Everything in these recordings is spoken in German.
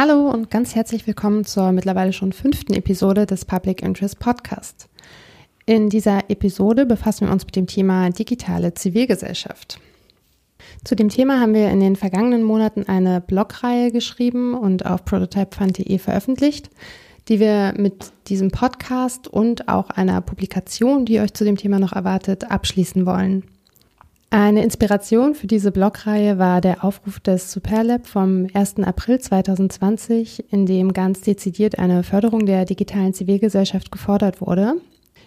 Hallo und ganz herzlich willkommen zur mittlerweile schon fünften Episode des Public Interest Podcast. In dieser Episode befassen wir uns mit dem Thema digitale Zivilgesellschaft. Zu dem Thema haben wir in den vergangenen Monaten eine Blogreihe geschrieben und auf prototypefund.de veröffentlicht, die wir mit diesem Podcast und auch einer Publikation, die euch zu dem Thema noch erwartet, abschließen wollen. Eine Inspiration für diese Blogreihe war der Aufruf des Superlab vom 1. April 2020, in dem ganz dezidiert eine Förderung der digitalen Zivilgesellschaft gefordert wurde.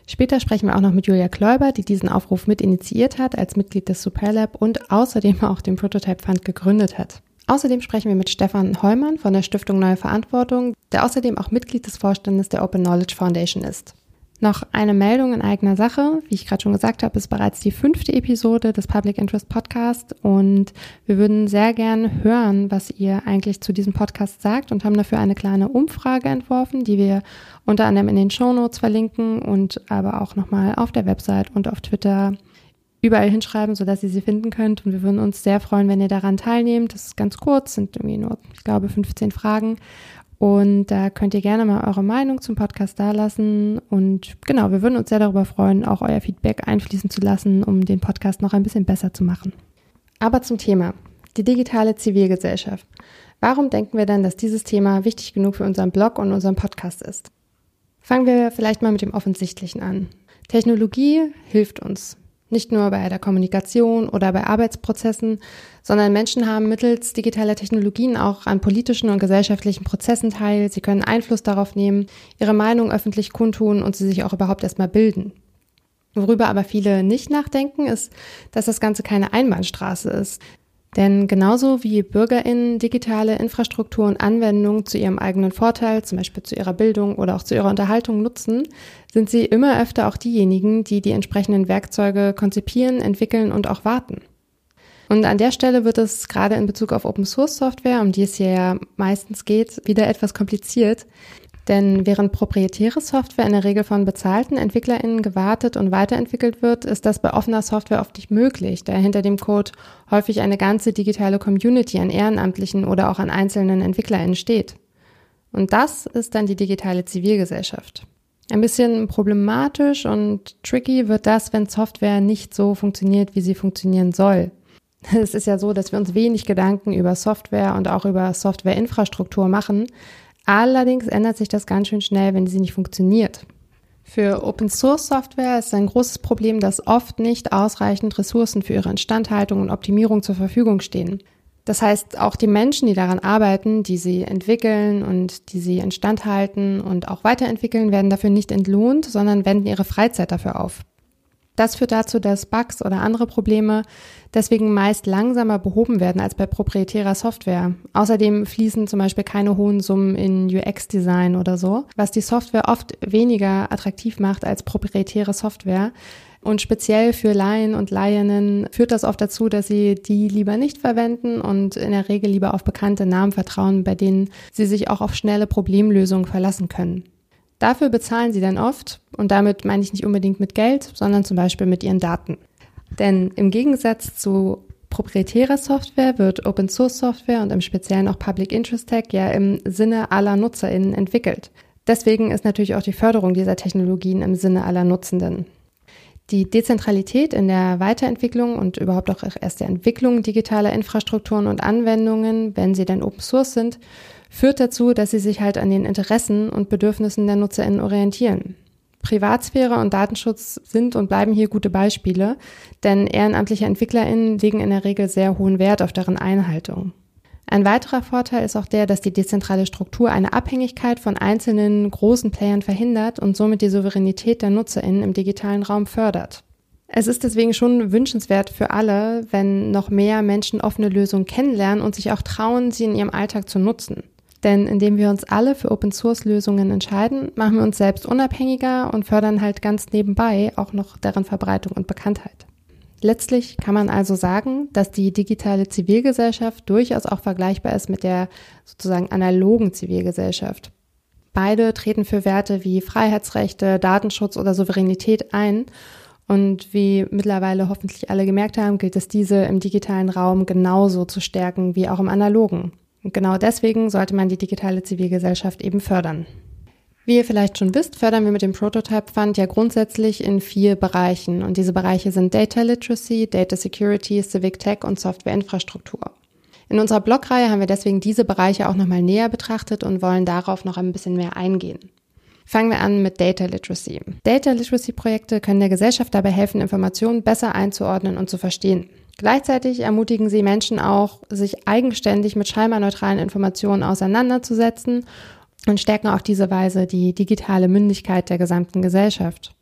Später sprechen wir auch noch mit Julia Kläuber, die diesen Aufruf mit initiiert hat als Mitglied des Superlab und außerdem auch den Prototype Fund gegründet hat. Außerdem sprechen wir mit Stefan Heumann von der Stiftung Neue Verantwortung, der außerdem auch Mitglied des Vorstandes der Open Knowledge Foundation ist. Noch eine Meldung in eigener Sache. Wie ich gerade schon gesagt habe, ist bereits die fünfte Episode des Public Interest Podcast und wir würden sehr gern hören, was ihr eigentlich zu diesem Podcast sagt und haben dafür eine kleine Umfrage entworfen, die wir unter anderem in den Show Notes verlinken und aber auch nochmal auf der Website und auf Twitter überall hinschreiben, sodass ihr sie finden könnt. Und wir würden uns sehr freuen, wenn ihr daran teilnehmt. Das ist ganz kurz, sind irgendwie nur, ich glaube, 15 Fragen. Und da könnt ihr gerne mal eure Meinung zum Podcast dalassen. Und genau, wir würden uns sehr darüber freuen, auch euer Feedback einfließen zu lassen, um den Podcast noch ein bisschen besser zu machen. Aber zum Thema, die digitale Zivilgesellschaft. Warum denken wir denn, dass dieses Thema wichtig genug für unseren Blog und unseren Podcast ist? Fangen wir vielleicht mal mit dem Offensichtlichen an. Technologie hilft uns. Nicht nur bei der Kommunikation oder bei Arbeitsprozessen, sondern Menschen haben mittels digitaler Technologien auch an politischen und gesellschaftlichen Prozessen teil. Sie können Einfluss darauf nehmen, ihre Meinung öffentlich kundtun und sie sich auch überhaupt erstmal bilden. Worüber aber viele nicht nachdenken, ist, dass das Ganze keine Einbahnstraße ist. Denn genauso wie BürgerInnen digitale Infrastruktur und Anwendungen zu ihrem eigenen Vorteil, zum Beispiel zu ihrer Bildung oder auch zu ihrer Unterhaltung nutzen, sind sie immer öfter auch diejenigen, die die entsprechenden Werkzeuge konzipieren, entwickeln und auch warten. Und an der Stelle wird es gerade in Bezug auf Open Source Software, um die es hier ja meistens geht, wieder etwas kompliziert, denn während proprietäre Software in der Regel von bezahlten EntwicklerInnen gewartet und weiterentwickelt wird, ist das bei offener Software oft nicht möglich, da hinter dem Code häufig eine ganze digitale Community an Ehrenamtlichen oder auch an einzelnen EntwicklerInnen steht. Und das ist dann die digitale Zivilgesellschaft. Ein bisschen problematisch und tricky wird das, wenn Software nicht so funktioniert, wie sie funktionieren soll. Es ist ja so, dass wir uns wenig Gedanken über Software und auch über Softwareinfrastruktur machen, Allerdings ändert sich das ganz schön schnell, wenn sie nicht funktioniert. Für Open Source Software ist ein großes Problem, dass oft nicht ausreichend Ressourcen für ihre Instandhaltung und Optimierung zur Verfügung stehen. Das heißt, auch die Menschen, die daran arbeiten, die sie entwickeln und die sie instand halten und auch weiterentwickeln, werden dafür nicht entlohnt, sondern wenden ihre Freizeit dafür auf. Das führt dazu, dass Bugs oder andere Probleme deswegen meist langsamer behoben werden als bei proprietärer Software. Außerdem fließen zum Beispiel keine hohen Summen in UX-Design oder so, was die Software oft weniger attraktiv macht als proprietäre Software. Und speziell für Laien und Laieninnen führt das oft dazu, dass sie die lieber nicht verwenden und in der Regel lieber auf bekannte Namen vertrauen, bei denen sie sich auch auf schnelle Problemlösungen verlassen können. Dafür bezahlen sie dann oft, und damit meine ich nicht unbedingt mit Geld, sondern zum Beispiel mit ihren Daten. Denn im Gegensatz zu proprietärer Software wird Open Source Software und im Speziellen auch Public Interest Tech ja im Sinne aller NutzerInnen entwickelt. Deswegen ist natürlich auch die Förderung dieser Technologien im Sinne aller Nutzenden. Die Dezentralität in der Weiterentwicklung und überhaupt auch erst der Entwicklung digitaler Infrastrukturen und Anwendungen, wenn sie denn Open Source sind, führt dazu, dass sie sich halt an den Interessen und Bedürfnissen der NutzerInnen orientieren. Privatsphäre und Datenschutz sind und bleiben hier gute Beispiele, denn ehrenamtliche EntwicklerInnen legen in der Regel sehr hohen Wert auf deren Einhaltung. Ein weiterer Vorteil ist auch der, dass die dezentrale Struktur eine Abhängigkeit von einzelnen großen Playern verhindert und somit die Souveränität der NutzerInnen im digitalen Raum fördert. Es ist deswegen schon wünschenswert für alle, wenn noch mehr Menschen offene Lösungen kennenlernen und sich auch trauen, sie in ihrem Alltag zu nutzen. Denn indem wir uns alle für Open-Source-Lösungen entscheiden, machen wir uns selbst unabhängiger und fördern halt ganz nebenbei auch noch deren Verbreitung und Bekanntheit. Letztlich kann man also sagen, dass die digitale Zivilgesellschaft durchaus auch vergleichbar ist mit der sozusagen analogen Zivilgesellschaft. Beide treten für Werte wie Freiheitsrechte, Datenschutz oder Souveränität ein. Und wie mittlerweile hoffentlich alle gemerkt haben, gilt es diese im digitalen Raum genauso zu stärken wie auch im analogen. Und genau deswegen sollte man die digitale Zivilgesellschaft eben fördern. Wie ihr vielleicht schon wisst, fördern wir mit dem Prototype Fund ja grundsätzlich in vier Bereichen. Und diese Bereiche sind Data Literacy, Data Security, Civic Tech und Softwareinfrastruktur. In unserer Blogreihe haben wir deswegen diese Bereiche auch nochmal näher betrachtet und wollen darauf noch ein bisschen mehr eingehen. Fangen wir an mit Data Literacy. Data Literacy Projekte können der Gesellschaft dabei helfen, Informationen besser einzuordnen und zu verstehen. Gleichzeitig ermutigen sie Menschen auch, sich eigenständig mit scheinbar neutralen Informationen auseinanderzusetzen und stärken auf diese Weise die digitale Mündigkeit der gesamten Gesellschaft.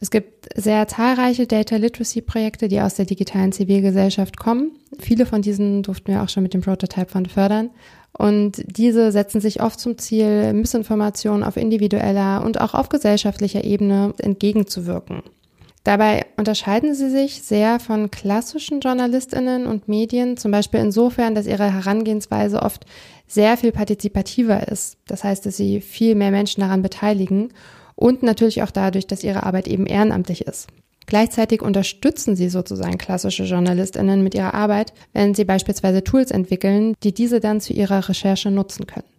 Es gibt sehr zahlreiche Data Literacy Projekte, die aus der digitalen Zivilgesellschaft kommen. Viele von diesen durften wir auch schon mit dem Prototype Fund fördern. Und diese setzen sich oft zum Ziel, Missinformationen auf individueller und auch auf gesellschaftlicher Ebene entgegenzuwirken. Dabei unterscheiden sie sich sehr von klassischen Journalistinnen und Medien, zum Beispiel insofern, dass ihre Herangehensweise oft sehr viel partizipativer ist. Das heißt, dass sie viel mehr Menschen daran beteiligen und natürlich auch dadurch, dass ihre Arbeit eben ehrenamtlich ist. Gleichzeitig unterstützen sie sozusagen klassische Journalistinnen mit ihrer Arbeit, wenn sie beispielsweise Tools entwickeln, die diese dann zu ihrer Recherche nutzen können.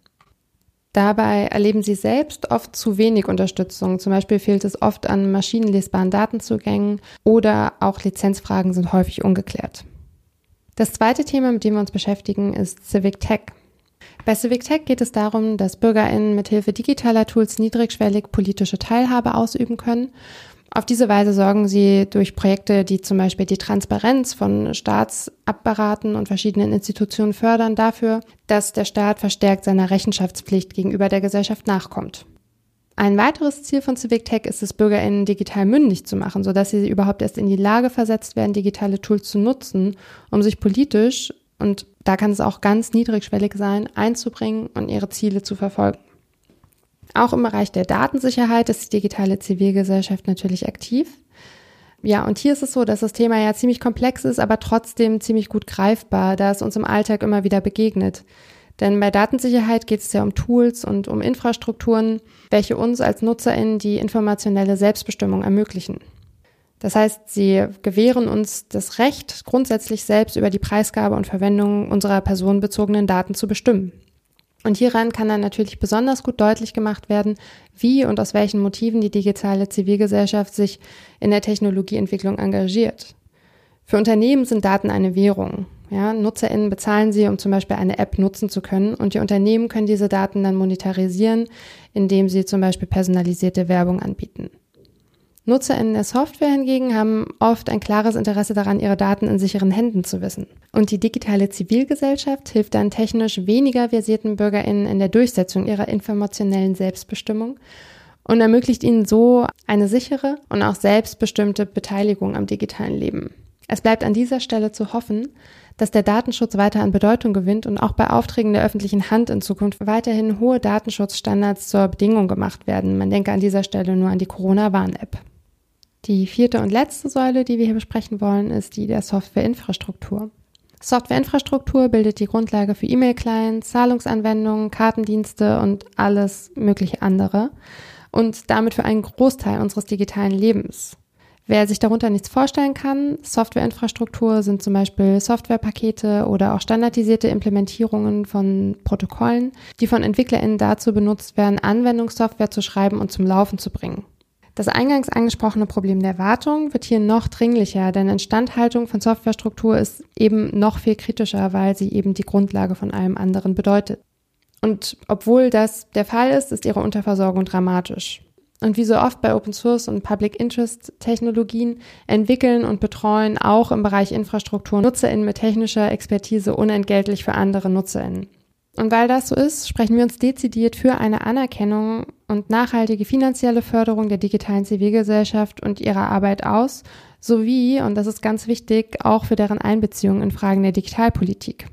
Dabei erleben sie selbst oft zu wenig Unterstützung. Zum Beispiel fehlt es oft an maschinenlesbaren Datenzugängen oder auch Lizenzfragen sind häufig ungeklärt. Das zweite Thema, mit dem wir uns beschäftigen, ist Civic Tech. Bei Civic Tech geht es darum, dass BürgerInnen mithilfe digitaler Tools niedrigschwellig politische Teilhabe ausüben können. Auf diese Weise sorgen sie durch Projekte, die zum Beispiel die Transparenz von Staatsapparaten und verschiedenen Institutionen fördern, dafür, dass der Staat verstärkt seiner Rechenschaftspflicht gegenüber der Gesellschaft nachkommt. Ein weiteres Ziel von Civic Tech ist es, BürgerInnen digital mündig zu machen, sodass sie überhaupt erst in die Lage versetzt werden, digitale Tools zu nutzen, um sich politisch und da kann es auch ganz niedrigschwellig sein, einzubringen und ihre Ziele zu verfolgen. Auch im Bereich der Datensicherheit ist die digitale Zivilgesellschaft natürlich aktiv. Ja, und hier ist es so, dass das Thema ja ziemlich komplex ist, aber trotzdem ziemlich gut greifbar, da es uns im Alltag immer wieder begegnet. Denn bei Datensicherheit geht es ja um Tools und um Infrastrukturen, welche uns als NutzerInnen die informationelle Selbstbestimmung ermöglichen. Das heißt, sie gewähren uns das Recht, grundsätzlich selbst über die Preisgabe und Verwendung unserer personenbezogenen Daten zu bestimmen. Und hieran kann dann natürlich besonders gut deutlich gemacht werden, wie und aus welchen Motiven die digitale Zivilgesellschaft sich in der Technologieentwicklung engagiert. Für Unternehmen sind Daten eine Währung. Ja, NutzerInnen bezahlen sie, um zum Beispiel eine App nutzen zu können und die Unternehmen können diese Daten dann monetarisieren, indem sie zum Beispiel personalisierte Werbung anbieten. NutzerInnen der Software hingegen haben oft ein klares Interesse daran, ihre Daten in sicheren Händen zu wissen. Und die digitale Zivilgesellschaft hilft dann technisch weniger versierten BürgerInnen in der Durchsetzung ihrer informationellen Selbstbestimmung und ermöglicht ihnen so eine sichere und auch selbstbestimmte Beteiligung am digitalen Leben. Es bleibt an dieser Stelle zu hoffen, dass der Datenschutz weiter an Bedeutung gewinnt und auch bei Aufträgen der öffentlichen Hand in Zukunft weiterhin hohe Datenschutzstandards zur Bedingung gemacht werden. Man denke an dieser Stelle nur an die Corona-Warn-App. Die vierte und letzte Säule, die wir hier besprechen wollen, ist die der Softwareinfrastruktur. Softwareinfrastruktur bildet die Grundlage für E-Mail-Clients, Zahlungsanwendungen, Kartendienste und alles mögliche andere und damit für einen Großteil unseres digitalen Lebens. Wer sich darunter nichts vorstellen kann, Softwareinfrastruktur sind zum Beispiel Softwarepakete oder auch standardisierte Implementierungen von Protokollen, die von EntwicklerInnen dazu benutzt werden, Anwendungssoftware zu schreiben und zum Laufen zu bringen. Das eingangs angesprochene Problem der Wartung wird hier noch dringlicher, denn Instandhaltung von Softwarestruktur ist eben noch viel kritischer, weil sie eben die Grundlage von allem anderen bedeutet. Und obwohl das der Fall ist, ist ihre Unterversorgung dramatisch. Und wie so oft bei Open Source und Public Interest Technologien entwickeln und betreuen auch im Bereich Infrastruktur NutzerInnen mit technischer Expertise unentgeltlich für andere NutzerInnen. Und weil das so ist, sprechen wir uns dezidiert für eine Anerkennung und nachhaltige finanzielle Förderung der digitalen Zivilgesellschaft und ihrer Arbeit aus, sowie, und das ist ganz wichtig, auch für deren Einbeziehung in Fragen der Digitalpolitik.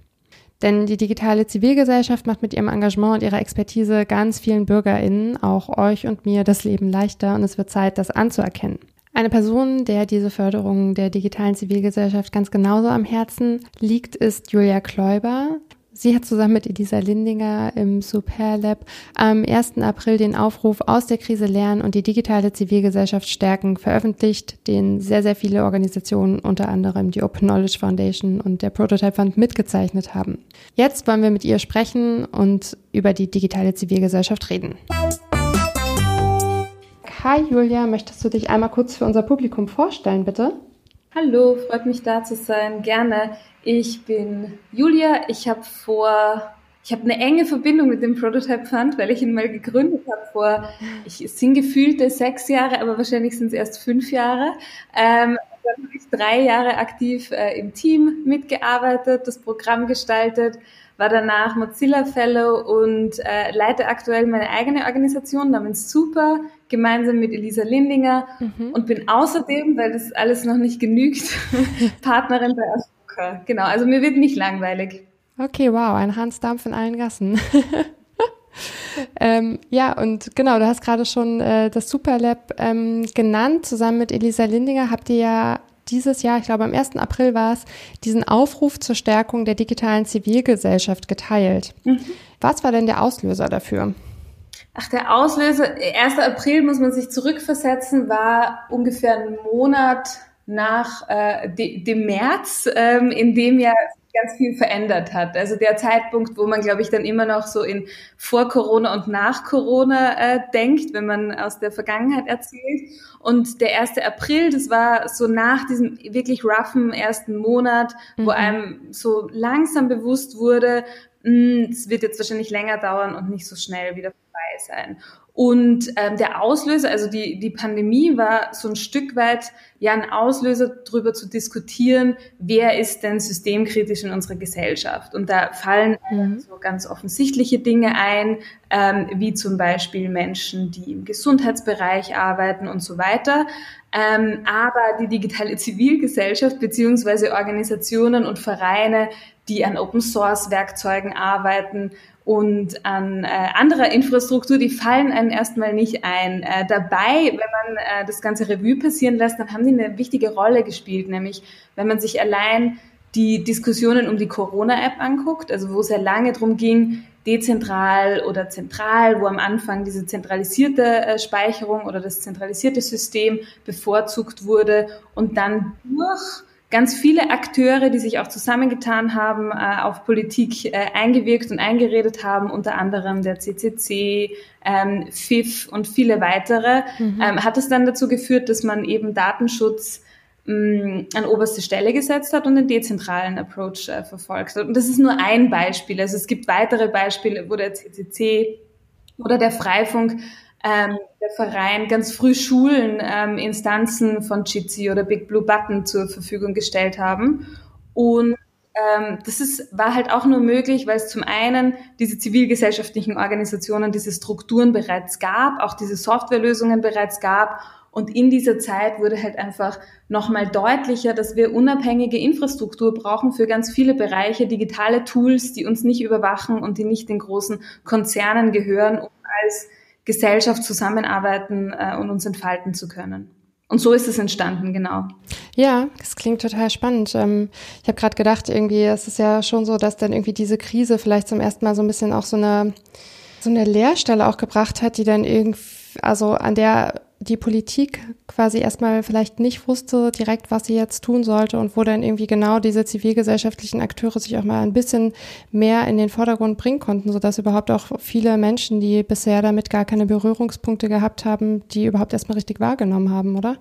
Denn die digitale Zivilgesellschaft macht mit ihrem Engagement und ihrer Expertise ganz vielen BürgerInnen, auch euch und mir, das Leben leichter und es wird Zeit, das anzuerkennen. Eine Person, der diese Förderung der digitalen Zivilgesellschaft ganz genauso am Herzen liegt, ist Julia Kläuber. Sie hat zusammen mit Elisa Lindinger im Superlab am 1. April den Aufruf aus der Krise lernen und die digitale Zivilgesellschaft stärken veröffentlicht, den sehr, sehr viele Organisationen, unter anderem die Open Knowledge Foundation und der Prototype Fund mitgezeichnet haben. Jetzt wollen wir mit ihr sprechen und über die digitale Zivilgesellschaft reden. Hi Julia, möchtest du dich einmal kurz für unser Publikum vorstellen, bitte? Hallo, freut mich da zu sein. Gerne. Ich bin Julia. Ich habe vor, ich habe eine enge Verbindung mit dem Prototype Fund, weil ich ihn mal gegründet habe vor, ich es sind gefühlte sechs Jahre, aber wahrscheinlich sind es erst fünf Jahre. Ähm, dann habe ich drei Jahre aktiv äh, im Team mitgearbeitet, das Programm gestaltet, war danach Mozilla Fellow und äh, leite aktuell meine eigene Organisation namens Super, gemeinsam mit Elisa Lindinger mhm. und bin außerdem, weil das alles noch nicht genügt, Partnerin bei Asuka. Genau, also mir wird nicht langweilig. Okay, wow, ein Hans Dampf in allen Gassen. ähm, ja, und genau, du hast gerade schon äh, das Superlab ähm, genannt. Zusammen mit Elisa Lindinger habt ihr ja dieses Jahr, ich glaube am 1. April war es, diesen Aufruf zur Stärkung der digitalen Zivilgesellschaft geteilt. Mhm. Was war denn der Auslöser dafür? Ach, der Auslöser, 1. April muss man sich zurückversetzen, war ungefähr ein Monat nach äh, de, dem März, ähm, in dem ja ganz viel verändert hat. Also der Zeitpunkt, wo man, glaube ich, dann immer noch so in vor Corona und nach Corona äh, denkt, wenn man aus der Vergangenheit erzählt. Und der 1. April, das war so nach diesem wirklich roughen ersten Monat, mhm. wo einem so langsam bewusst wurde, es wird jetzt wahrscheinlich länger dauern und nicht so schnell wieder vorbei sein. Und ähm, der Auslöser, also die, die Pandemie war so ein Stück weit ja ein Auslöser, darüber zu diskutieren, wer ist denn systemkritisch in unserer Gesellschaft. Und da fallen mhm. so ganz offensichtliche Dinge ein, ähm, wie zum Beispiel Menschen, die im Gesundheitsbereich arbeiten und so weiter. Ähm, aber die digitale Zivilgesellschaft beziehungsweise Organisationen und Vereine, die an Open Source Werkzeugen arbeiten und an äh, anderer Infrastruktur, die fallen einem erstmal nicht ein. Äh, dabei, wenn man äh, das ganze Revue passieren lässt, dann haben die eine wichtige Rolle gespielt, nämlich wenn man sich allein die Diskussionen um die Corona-App anguckt, also wo es ja lange darum ging, dezentral oder zentral, wo am Anfang diese zentralisierte äh, Speicherung oder das zentralisierte System bevorzugt wurde und dann durch ganz viele Akteure, die sich auch zusammengetan haben, äh, auf Politik äh, eingewirkt und eingeredet haben, unter anderem der CCC, ähm, FIF und viele weitere, mhm. ähm, hat es dann dazu geführt, dass man eben Datenschutz mh, mm, an oberste Stelle gesetzt hat und den dezentralen Approach äh, verfolgt hat. Und das ist nur ein Beispiel. Also es gibt weitere Beispiele, wo der CCC oder der Freifunk ähm, der Verein ganz früh Schulen, ähm, Instanzen von Jitsi oder Big Blue Button zur Verfügung gestellt haben. Und ähm, das ist, war halt auch nur möglich, weil es zum einen diese zivilgesellschaftlichen Organisationen, diese Strukturen bereits gab, auch diese Softwarelösungen bereits gab. Und in dieser Zeit wurde halt einfach nochmal deutlicher, dass wir unabhängige Infrastruktur brauchen für ganz viele Bereiche, digitale Tools, die uns nicht überwachen und die nicht den großen Konzernen gehören, um als Gesellschaft zusammenarbeiten äh, und uns entfalten zu können. Und so ist es entstanden, genau. Ja, das klingt total spannend. Ähm, ich habe gerade gedacht, irgendwie, es ist ja schon so, dass dann irgendwie diese Krise vielleicht zum ersten Mal so ein bisschen auch so eine so eine Leerstelle auch gebracht hat, die dann irgendwie, also an der die Politik quasi erstmal vielleicht nicht wusste direkt, was sie jetzt tun sollte und wo dann irgendwie genau diese zivilgesellschaftlichen Akteure sich auch mal ein bisschen mehr in den Vordergrund bringen konnten, sodass überhaupt auch viele Menschen, die bisher damit gar keine Berührungspunkte gehabt haben, die überhaupt erstmal richtig wahrgenommen haben, oder?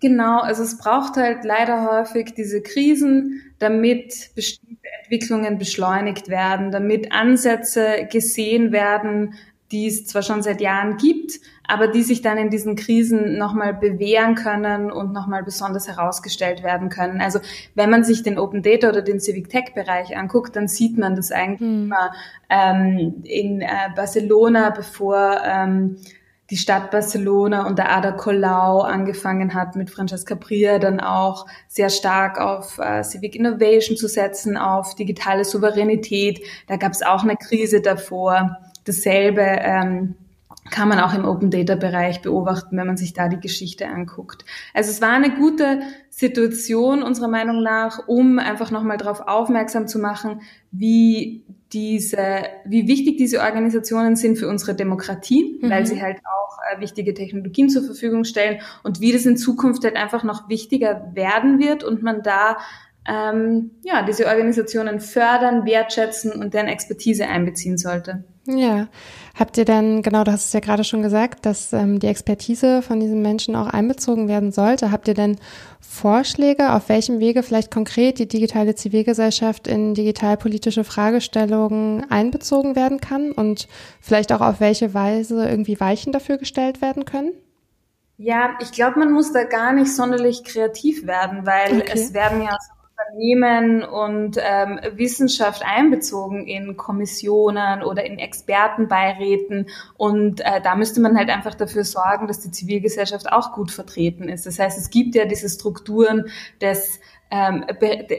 Genau, also es braucht halt leider häufig diese Krisen, damit bestimmte Entwicklungen beschleunigt werden, damit Ansätze gesehen werden, die es zwar schon seit Jahren gibt, aber die sich dann in diesen Krisen nochmal bewähren können und nochmal besonders herausgestellt werden können. Also wenn man sich den Open Data oder den Civic Tech Bereich anguckt, dann sieht man das eigentlich mhm. immer ähm, in äh, Barcelona, bevor ähm, die Stadt Barcelona und der Ada Colau angefangen hat, mit Francesca Bria dann auch sehr stark auf äh, Civic Innovation zu setzen, auf digitale Souveränität. Da gab es auch eine Krise davor. Dasselbe ähm, kann man auch im Open Data Bereich beobachten, wenn man sich da die Geschichte anguckt. Also es war eine gute Situation unserer Meinung nach, um einfach nochmal darauf aufmerksam zu machen, wie diese, wie wichtig diese Organisationen sind für unsere Demokratie, mhm. weil sie halt auch äh, wichtige Technologien zur Verfügung stellen und wie das in Zukunft halt einfach noch wichtiger werden wird und man da ähm, ja diese Organisationen fördern, wertschätzen und deren Expertise einbeziehen sollte. Ja, habt ihr dann, genau, du hast es ja gerade schon gesagt, dass ähm, die Expertise von diesen Menschen auch einbezogen werden sollte. Habt ihr denn Vorschläge, auf welchem Wege vielleicht konkret die digitale Zivilgesellschaft in digitalpolitische Fragestellungen einbezogen werden kann und vielleicht auch auf welche Weise irgendwie Weichen dafür gestellt werden können? Ja, ich glaube, man muss da gar nicht sonderlich kreativ werden, weil okay. es werden ja Unternehmen und ähm, Wissenschaft einbezogen in Kommissionen oder in Expertenbeiräten. Und äh, da müsste man halt einfach dafür sorgen, dass die Zivilgesellschaft auch gut vertreten ist. Das heißt, es gibt ja diese Strukturen des ähm,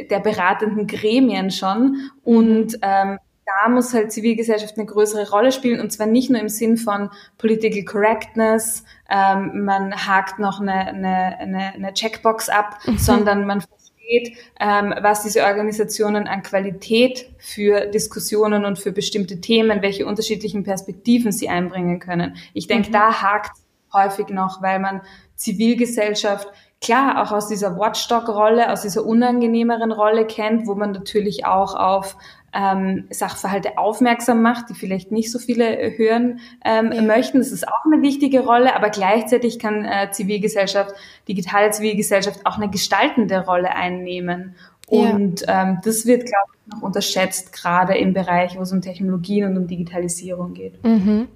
der beratenden Gremien schon und ähm, da muss halt Zivilgesellschaft eine größere Rolle spielen und zwar nicht nur im Sinn von Political Correctness, ähm, man hakt noch eine, eine, eine, eine Checkbox ab, mhm. sondern man versteht, ähm, was diese Organisationen an Qualität für Diskussionen und für bestimmte Themen, welche unterschiedlichen Perspektiven sie einbringen können. Ich denke, mhm. da hakt häufig noch, weil man Zivilgesellschaft klar auch aus dieser Watchdog-Rolle, aus dieser unangenehmeren Rolle kennt, wo man natürlich auch auf ähm, Sachverhalte aufmerksam macht, die vielleicht nicht so viele hören ähm, ja. möchten. Das ist auch eine wichtige Rolle, aber gleichzeitig kann äh, Zivilgesellschaft, digitale Zivilgesellschaft auch eine gestaltende Rolle einnehmen. Und ja. ähm, das wird, glaube ich, noch unterschätzt, gerade im Bereich, wo es um Technologien und um Digitalisierung geht. Mhm.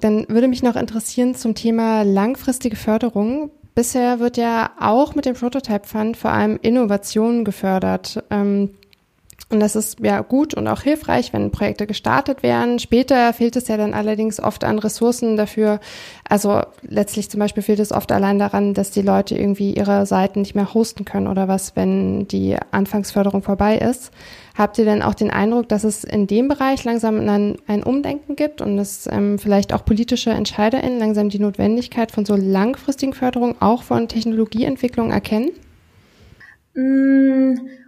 Dann würde mich noch interessieren zum Thema langfristige Förderung. Bisher wird ja auch mit dem Prototype Fund vor allem Innovation gefördert. Ähm, und das ist ja gut und auch hilfreich, wenn Projekte gestartet werden. Später fehlt es ja dann allerdings oft an Ressourcen dafür. Also letztlich zum Beispiel fehlt es oft allein daran, dass die Leute irgendwie ihre Seiten nicht mehr hosten können oder was, wenn die Anfangsförderung vorbei ist. Habt ihr denn auch den Eindruck, dass es in dem Bereich langsam ein, ein Umdenken gibt und dass ähm, vielleicht auch politische EntscheiderInnen langsam die Notwendigkeit von so langfristigen Förderungen auch von Technologieentwicklung erkennen? Mmh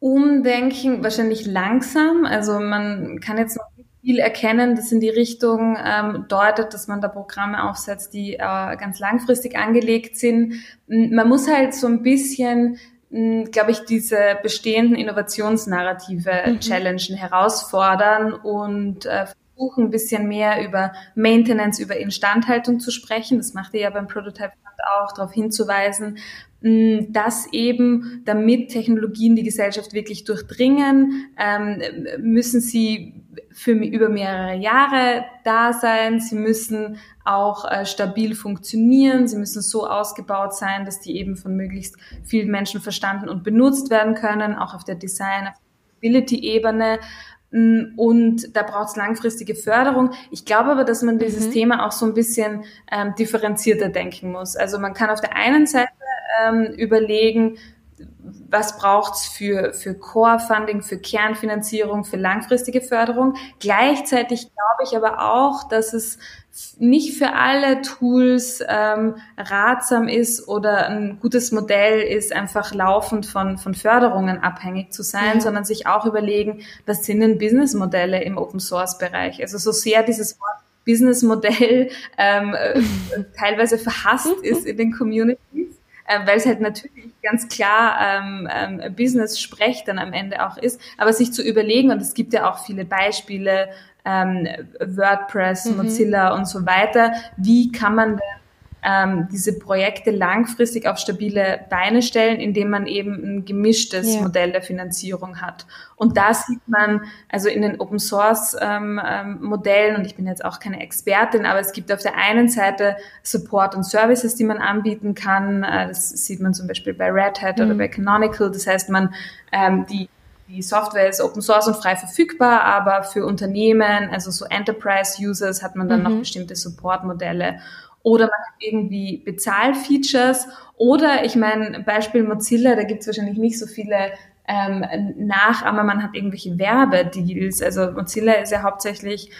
Umdenken wahrscheinlich langsam. Also man kann jetzt noch viel erkennen, das in die Richtung ähm, deutet, dass man da Programme aufsetzt, die äh, ganz langfristig angelegt sind. Man muss halt so ein bisschen glaube ich, diese bestehenden Innovationsnarrative mhm. challengen, herausfordern und äh, versuchen, ein bisschen mehr über Maintenance, über Instandhaltung zu sprechen. Das macht ihr ja beim Prototype auch, darauf hinzuweisen, dass eben, damit Technologien die Gesellschaft wirklich durchdringen, ähm, müssen sie für über mehrere Jahre da sein. Sie müssen auch äh, stabil funktionieren. Sie müssen so ausgebaut sein, dass die eben von möglichst vielen Menschen verstanden und benutzt werden können, auch auf der Design, auf der Ability-Ebene. Und da braucht es langfristige Förderung. Ich glaube aber, dass man dieses mhm. Thema auch so ein bisschen ähm, differenzierter denken muss. Also man kann auf der einen Seite ähm, überlegen, was braucht's für, für Core-Funding, für Kernfinanzierung, für langfristige Förderung. Gleichzeitig glaube ich aber auch, dass es nicht für alle Tools ähm, ratsam ist oder ein gutes Modell ist, einfach laufend von, von Förderungen abhängig zu sein, ja. sondern sich auch überlegen, was sind denn Businessmodelle im Open-Source-Bereich. Also so sehr dieses Wort Businessmodell ähm, äh, teilweise verhasst ist in den Communities, äh, weil es halt natürlich ganz klar ähm, ähm, Business-Sprech dann am Ende auch ist, aber sich zu überlegen, und es gibt ja auch viele Beispiele, ähm, WordPress, mhm. Mozilla und so weiter, wie kann man denn ähm, diese Projekte langfristig auf stabile Beine stellen, indem man eben ein gemischtes ja. Modell der Finanzierung hat. Und da sieht man, also in den Open Source ähm, ähm, Modellen, und ich bin jetzt auch keine Expertin, aber es gibt auf der einen Seite Support und Services, die man anbieten kann. Äh, das sieht man zum Beispiel bei Red Hat mhm. oder bei Canonical. Das heißt, man ähm, die die Software ist Open Source und frei verfügbar, aber für Unternehmen, also so Enterprise Users, hat man dann mhm. noch bestimmte Support-Modelle oder man hat irgendwie Bezahlfeatures oder ich meine, Beispiel Mozilla, da gibt es wahrscheinlich nicht so viele ähm, nach, aber man hat irgendwelche Werbedeals. Also Mozilla ist ja hauptsächlich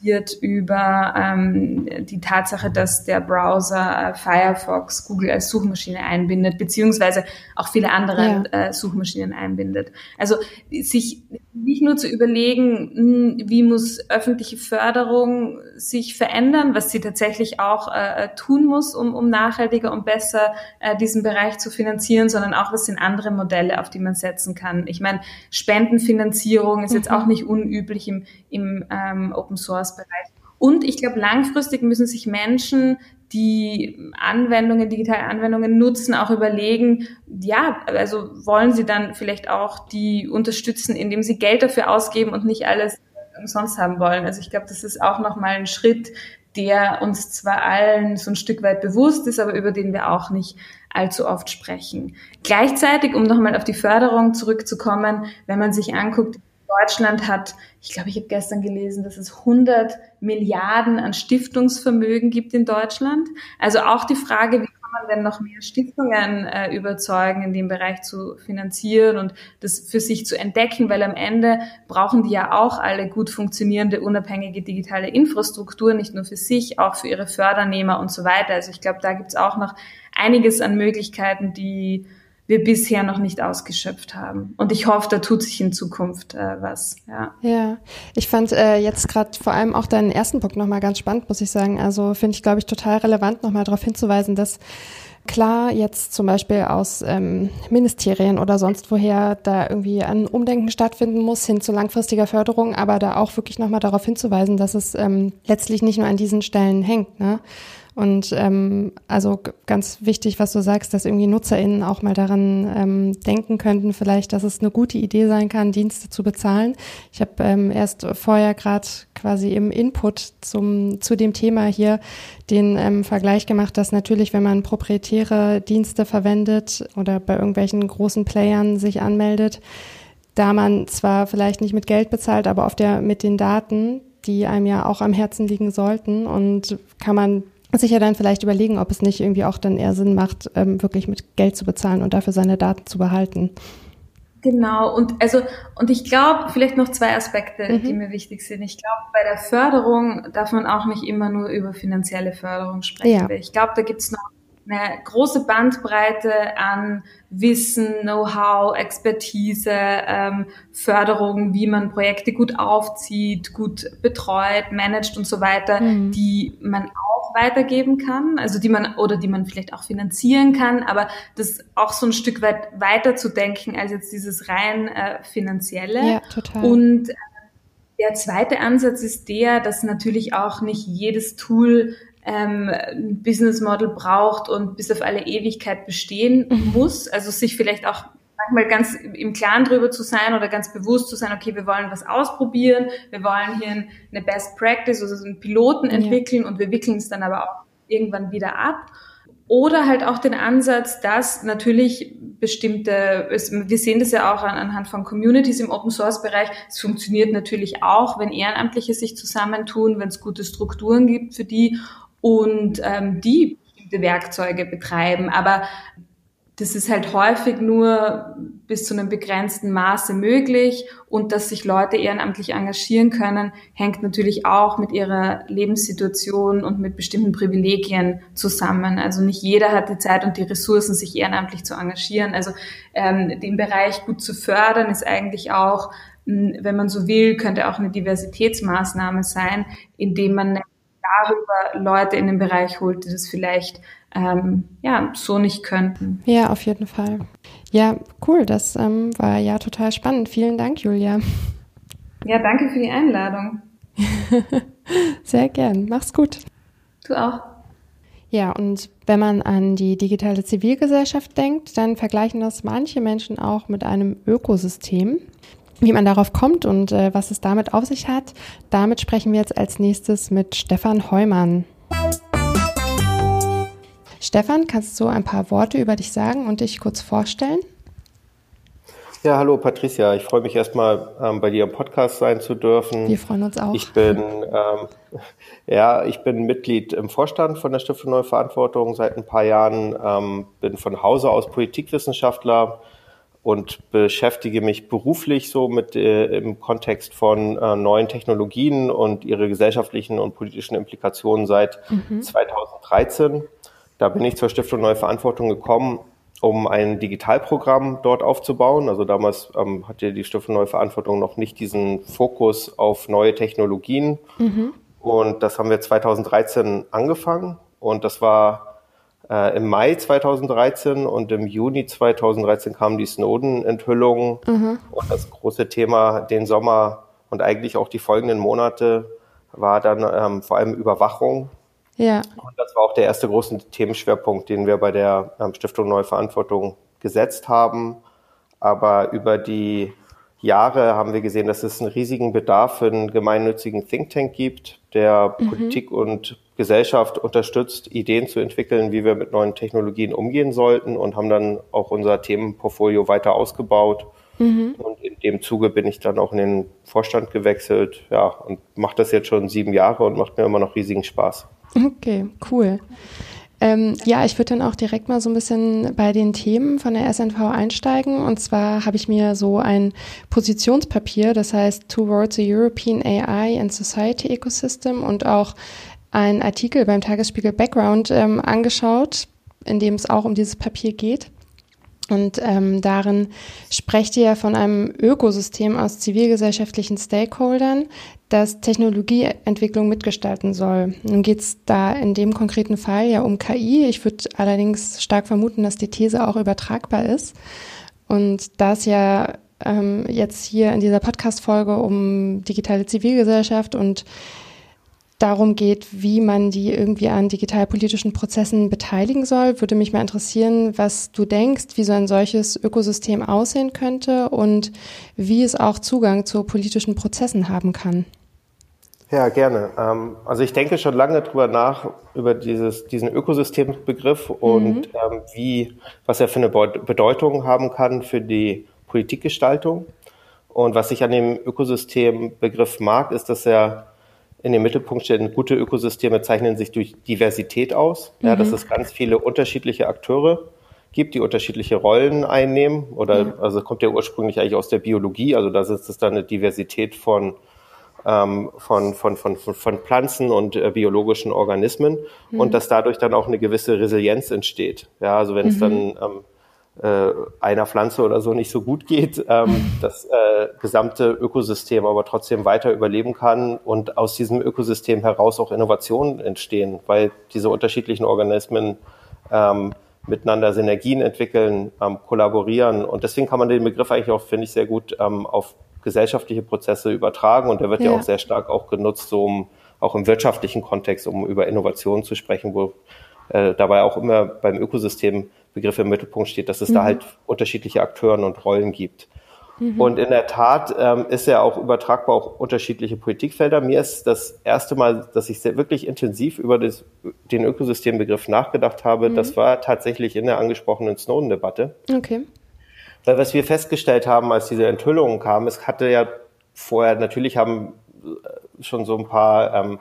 diskutiert über ähm, die Tatsache, dass der Browser äh, Firefox Google als Suchmaschine einbindet, beziehungsweise auch viele andere ja. äh, Suchmaschinen einbindet. Also sich nicht nur zu überlegen, hm, wie muss öffentliche Förderung sich verändern, was sie tatsächlich auch äh, tun muss, um, um nachhaltiger und besser äh, diesen Bereich zu finanzieren, sondern auch, was sind andere Modelle, auf die man setzen kann. Ich meine, Spendenfinanzierung ist mhm. jetzt auch nicht unüblich im, im ähm, Open Source Bereich. Und ich glaube, langfristig müssen sich Menschen, die Anwendungen, digitale Anwendungen nutzen, auch überlegen, ja, also wollen sie dann vielleicht auch die unterstützen, indem sie Geld dafür ausgeben und nicht alles umsonst haben wollen. Also ich glaube, das ist auch nochmal ein Schritt, der uns zwar allen so ein Stück weit bewusst ist, aber über den wir auch nicht allzu oft sprechen. Gleichzeitig, um nochmal auf die Förderung zurückzukommen, wenn man sich anguckt, Deutschland hat, ich glaube, ich habe gestern gelesen, dass es 100 Milliarden an Stiftungsvermögen gibt in Deutschland. Also auch die Frage, wie kann man denn noch mehr Stiftungen äh, überzeugen, in dem Bereich zu finanzieren und das für sich zu entdecken, weil am Ende brauchen die ja auch alle gut funktionierende, unabhängige digitale Infrastruktur, nicht nur für sich, auch für ihre Fördernehmer und so weiter. Also ich glaube, da gibt es auch noch einiges an Möglichkeiten, die wir bisher noch nicht ausgeschöpft haben. Und ich hoffe, da tut sich in Zukunft äh, was. Ja, ja. ich fand äh, jetzt gerade vor allem auch deinen ersten Punkt nochmal ganz spannend, muss ich sagen. Also finde ich, glaube ich, total relevant, nochmal darauf hinzuweisen, dass klar jetzt zum Beispiel aus ähm, Ministerien oder sonst woher da irgendwie ein Umdenken stattfinden muss hin zu langfristiger Förderung, aber da auch wirklich nochmal darauf hinzuweisen, dass es ähm, letztlich nicht nur an diesen Stellen hängt. Ne? Und ähm, also ganz wichtig, was du sagst, dass irgendwie NutzerInnen auch mal daran ähm, denken könnten, vielleicht, dass es eine gute Idee sein kann, Dienste zu bezahlen. Ich habe ähm, erst vorher gerade quasi im Input zum, zu dem Thema hier den ähm, Vergleich gemacht, dass natürlich, wenn man proprietäre Dienste verwendet oder bei irgendwelchen großen Playern sich anmeldet, da man zwar vielleicht nicht mit Geld bezahlt, aber oft ja mit den Daten, die einem ja auch am Herzen liegen sollten und kann man sich ja dann vielleicht überlegen, ob es nicht irgendwie auch dann eher Sinn macht, ähm, wirklich mit Geld zu bezahlen und dafür seine Daten zu behalten. Genau, und also, und ich glaube, vielleicht noch zwei Aspekte, mhm. die mir wichtig sind. Ich glaube, bei der Förderung darf man auch nicht immer nur über finanzielle Förderung sprechen. Ja. Ich glaube, da gibt's noch eine große Bandbreite an Wissen, Know-how, Expertise, ähm, Förderung, wie man Projekte gut aufzieht, gut betreut, managt und so weiter, mhm. die man auch weitergeben kann, also die man oder die man vielleicht auch finanzieren kann, aber das auch so ein Stück weit weiter zu denken als jetzt dieses rein äh, finanzielle. Ja, total. Und äh, der zweite Ansatz ist der, dass natürlich auch nicht jedes Tool ähm, ein Business Model braucht und bis auf alle Ewigkeit bestehen mhm. muss. Also sich vielleicht auch manchmal ganz im Klaren drüber zu sein oder ganz bewusst zu sein, okay, wir wollen was ausprobieren, wir wollen hier eine Best Practice, also einen Piloten entwickeln ja. und wir wickeln es dann aber auch irgendwann wieder ab. Oder halt auch den Ansatz, dass natürlich bestimmte, wir sehen das ja auch anhand von Communities im Open Source Bereich, es funktioniert natürlich auch, wenn Ehrenamtliche sich zusammentun, wenn es gute Strukturen gibt für die und ähm, die bestimmte Werkzeuge betreiben. Aber das ist halt häufig nur bis zu einem begrenzten Maße möglich und dass sich Leute ehrenamtlich engagieren können, hängt natürlich auch mit ihrer Lebenssituation und mit bestimmten Privilegien zusammen. Also nicht jeder hat die Zeit und die Ressourcen, sich ehrenamtlich zu engagieren. Also ähm, den Bereich gut zu fördern ist eigentlich auch, hm, wenn man so will, könnte auch eine Diversitätsmaßnahme sein, indem man darüber Leute in den Bereich holt, die das vielleicht ähm, ja so nicht könnten. Ja, auf jeden Fall. Ja, cool. Das ähm, war ja total spannend. Vielen Dank, Julia. Ja, danke für die Einladung. Sehr gern. Mach's gut. Du auch. Ja, und wenn man an die digitale Zivilgesellschaft denkt, dann vergleichen das manche Menschen auch mit einem Ökosystem. Wie man darauf kommt und äh, was es damit auf sich hat, damit sprechen wir jetzt als nächstes mit Stefan Heumann. Stefan, kannst du ein paar Worte über dich sagen und dich kurz vorstellen? Ja, hallo Patricia. Ich freue mich erstmal ähm, bei dir im Podcast sein zu dürfen. Wir freuen uns auch. Ich bin ähm, ja, ich bin Mitglied im Vorstand von der Stiftung Neue Verantwortung seit ein paar Jahren. Ähm, bin von Hause aus Politikwissenschaftler und beschäftige mich beruflich so mit äh, im Kontext von äh, neuen Technologien und ihre gesellschaftlichen und politischen Implikationen seit mhm. 2013. Da bin ich zur Stiftung Neue Verantwortung gekommen, um ein Digitalprogramm dort aufzubauen. Also damals ähm, hatte die Stiftung Neue Verantwortung noch nicht diesen Fokus auf neue Technologien. Mhm. Und das haben wir 2013 angefangen. Und das war äh, im Mai 2013 und im Juni 2013 kamen die Snowden-Enthüllungen. Mhm. Und das große Thema den Sommer und eigentlich auch die folgenden Monate war dann ähm, vor allem Überwachung ja. Und das war auch der erste große Themenschwerpunkt, den wir bei der ähm, Stiftung Neue Verantwortung gesetzt haben. Aber über die Jahre haben wir gesehen, dass es einen riesigen Bedarf für einen gemeinnützigen Think Tank gibt, der mhm. Politik und Gesellschaft unterstützt, Ideen zu entwickeln, wie wir mit neuen Technologien umgehen sollten und haben dann auch unser Themenportfolio weiter ausgebaut. Mhm. Und in dem Zuge bin ich dann auch in den Vorstand gewechselt, ja, und mache das jetzt schon sieben Jahre und macht mir immer noch riesigen Spaß. Okay, cool. Ähm, ja, ich würde dann auch direkt mal so ein bisschen bei den Themen von der SNV einsteigen. Und zwar habe ich mir so ein Positionspapier, das heißt Towards a European AI and Society Ecosystem und auch ein Artikel beim Tagesspiegel Background ähm, angeschaut, in dem es auch um dieses Papier geht. Und ähm, darin sprecht ihr ja von einem Ökosystem aus zivilgesellschaftlichen Stakeholdern, das Technologieentwicklung mitgestalten soll. Nun geht es da in dem konkreten Fall ja um KI. Ich würde allerdings stark vermuten, dass die These auch übertragbar ist. Und da es ja ähm, jetzt hier in dieser Podcast-Folge um digitale Zivilgesellschaft und darum geht, wie man die irgendwie an digitalpolitischen Prozessen beteiligen soll, würde mich mal interessieren, was du denkst, wie so ein solches Ökosystem aussehen könnte und wie es auch Zugang zu politischen Prozessen haben kann. Ja, gerne. Ähm, also ich denke schon lange drüber nach, über dieses, diesen Ökosystembegriff und mhm. ähm, wie, was er für eine Bedeutung haben kann für die Politikgestaltung. Und was ich an dem Ökosystembegriff mag, ist, dass er in den Mittelpunkt steht, gute Ökosysteme zeichnen sich durch Diversität aus, mhm. ja, dass es ganz viele unterschiedliche Akteure gibt, die unterschiedliche Rollen einnehmen. Oder mhm. also kommt ja ursprünglich eigentlich aus der Biologie, also da ist es dann eine Diversität von ähm, von, von, von, von Pflanzen und äh, biologischen Organismen mhm. und dass dadurch dann auch eine gewisse Resilienz entsteht. Ja, also wenn es mhm. dann ähm, äh, einer Pflanze oder so nicht so gut geht, ähm, das äh, gesamte Ökosystem aber trotzdem weiter überleben kann und aus diesem Ökosystem heraus auch Innovationen entstehen, weil diese unterschiedlichen Organismen ähm, miteinander Synergien entwickeln, ähm, kollaborieren. Und deswegen kann man den Begriff eigentlich auch, finde ich, sehr gut ähm, auf gesellschaftliche Prozesse übertragen. Und der wird ja, ja auch sehr stark auch genutzt, so um auch im wirtschaftlichen Kontext, um über Innovationen zu sprechen, wo äh, dabei auch immer beim Ökosystembegriff im Mittelpunkt steht, dass es mhm. da halt unterschiedliche Akteuren und Rollen gibt. Mhm. Und in der Tat ähm, ist er auch übertragbar auf unterschiedliche Politikfelder. Mir ist das erste Mal, dass ich sehr, wirklich intensiv über das, den Ökosystembegriff nachgedacht habe, mhm. das war tatsächlich in der angesprochenen Snowden-Debatte. Okay. Weil was wir festgestellt haben, als diese Enthüllungen kamen, es hatte ja vorher, natürlich haben äh, schon so ein paar ähm,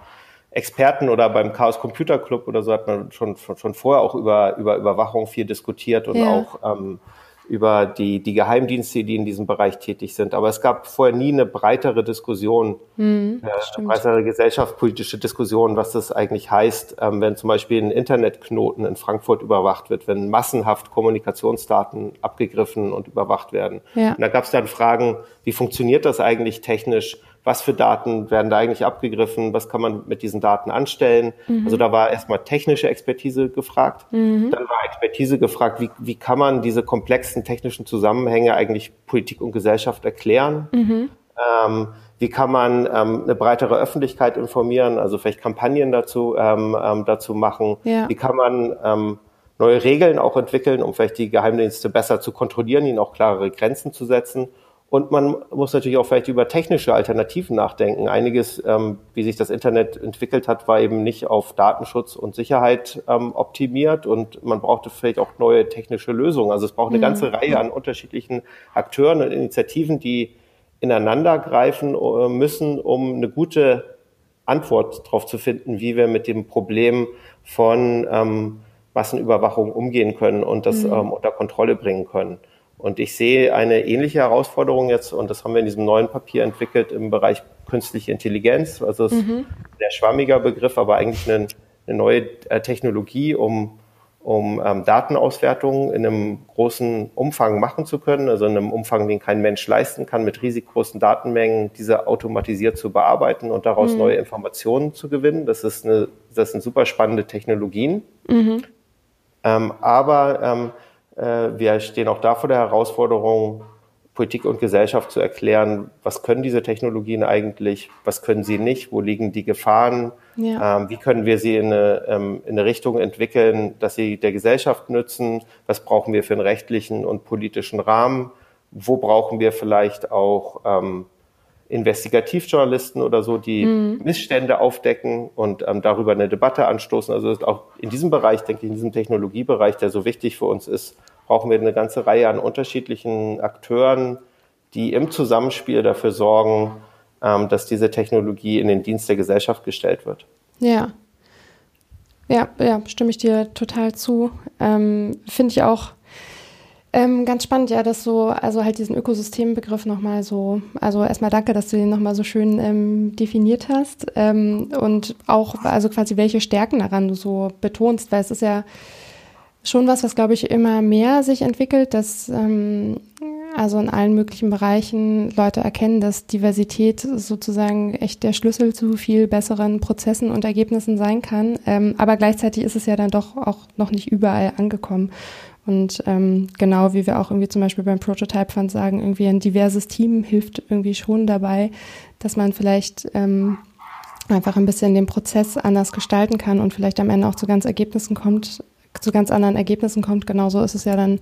Experten oder beim Chaos Computer Club oder so hat man schon, schon, schon vorher auch über, über Überwachung viel diskutiert und ja. auch ähm, über die, die Geheimdienste, die in diesem Bereich tätig sind. Aber es gab vorher nie eine breitere Diskussion, mhm, äh, eine breitere gesellschaftspolitische Diskussion, was das eigentlich heißt, ähm, wenn zum Beispiel ein Internetknoten in Frankfurt überwacht wird, wenn massenhaft Kommunikationsdaten abgegriffen und überwacht werden. Ja. Und da gab es dann Fragen, wie funktioniert das eigentlich technisch? Was für Daten werden da eigentlich abgegriffen, was kann man mit diesen Daten anstellen. Mhm. Also da war erstmal technische Expertise gefragt, mhm. dann war Expertise gefragt, wie, wie kann man diese komplexen technischen Zusammenhänge eigentlich Politik und Gesellschaft erklären. Mhm. Ähm, wie kann man ähm, eine breitere Öffentlichkeit informieren, also vielleicht Kampagnen dazu, ähm, ähm, dazu machen. Ja. Wie kann man ähm, neue Regeln auch entwickeln, um vielleicht die Geheimdienste besser zu kontrollieren, ihnen auch klarere Grenzen zu setzen. Und man muss natürlich auch vielleicht über technische Alternativen nachdenken. Einiges, ähm, wie sich das Internet entwickelt hat, war eben nicht auf Datenschutz und Sicherheit ähm, optimiert und man brauchte vielleicht auch neue technische Lösungen. Also es braucht eine mhm. ganze Reihe an unterschiedlichen Akteuren und Initiativen, die ineinander greifen äh, müssen, um eine gute Antwort darauf zu finden, wie wir mit dem Problem von ähm, Massenüberwachung umgehen können und das mhm. ähm, unter Kontrolle bringen können. Und ich sehe eine ähnliche Herausforderung jetzt, und das haben wir in diesem neuen Papier entwickelt im Bereich künstliche Intelligenz. Also es mhm. ist ein sehr schwammiger Begriff, aber eigentlich eine, eine neue äh, Technologie, um um ähm, Datenauswertungen in einem großen Umfang machen zu können, also in einem Umfang, den kein Mensch leisten kann, mit riesig großen Datenmengen diese automatisiert zu bearbeiten und daraus mhm. neue Informationen zu gewinnen. Das ist eine, das sind super spannende Technologien. Mhm. Ähm, aber ähm, äh, wir stehen auch da vor der Herausforderung, Politik und Gesellschaft zu erklären, was können diese Technologien eigentlich, was können sie nicht, wo liegen die Gefahren, ja. ähm, wie können wir sie in eine, ähm, in eine Richtung entwickeln, dass sie der Gesellschaft nützen, was brauchen wir für einen rechtlichen und politischen Rahmen, wo brauchen wir vielleicht auch ähm, Investigativjournalisten oder so, die mhm. Missstände aufdecken und ähm, darüber eine Debatte anstoßen. Also auch in diesem Bereich, denke ich, in diesem Technologiebereich, der so wichtig für uns ist, brauchen wir eine ganze Reihe an unterschiedlichen Akteuren, die im Zusammenspiel dafür sorgen, ähm, dass diese Technologie in den Dienst der Gesellschaft gestellt wird. Ja. Ja, ja, stimme ich dir total zu. Ähm, Finde ich auch ähm, ganz spannend, ja, dass so, also halt diesen Ökosystembegriff nochmal so, also erstmal danke, dass du den nochmal so schön ähm, definiert hast ähm, und auch, also quasi welche Stärken daran du so betonst, weil es ist ja schon was, was glaube ich immer mehr sich entwickelt, dass ähm, also in allen möglichen Bereichen Leute erkennen, dass Diversität sozusagen echt der Schlüssel zu viel besseren Prozessen und Ergebnissen sein kann. Ähm, aber gleichzeitig ist es ja dann doch auch noch nicht überall angekommen. Und ähm, genau wie wir auch irgendwie zum Beispiel beim Prototype Fund sagen, irgendwie ein diverses Team hilft irgendwie schon dabei, dass man vielleicht ähm, einfach ein bisschen den Prozess anders gestalten kann und vielleicht am Ende auch zu ganz Ergebnissen kommt, zu ganz anderen Ergebnissen kommt. Genauso ist es ja dann,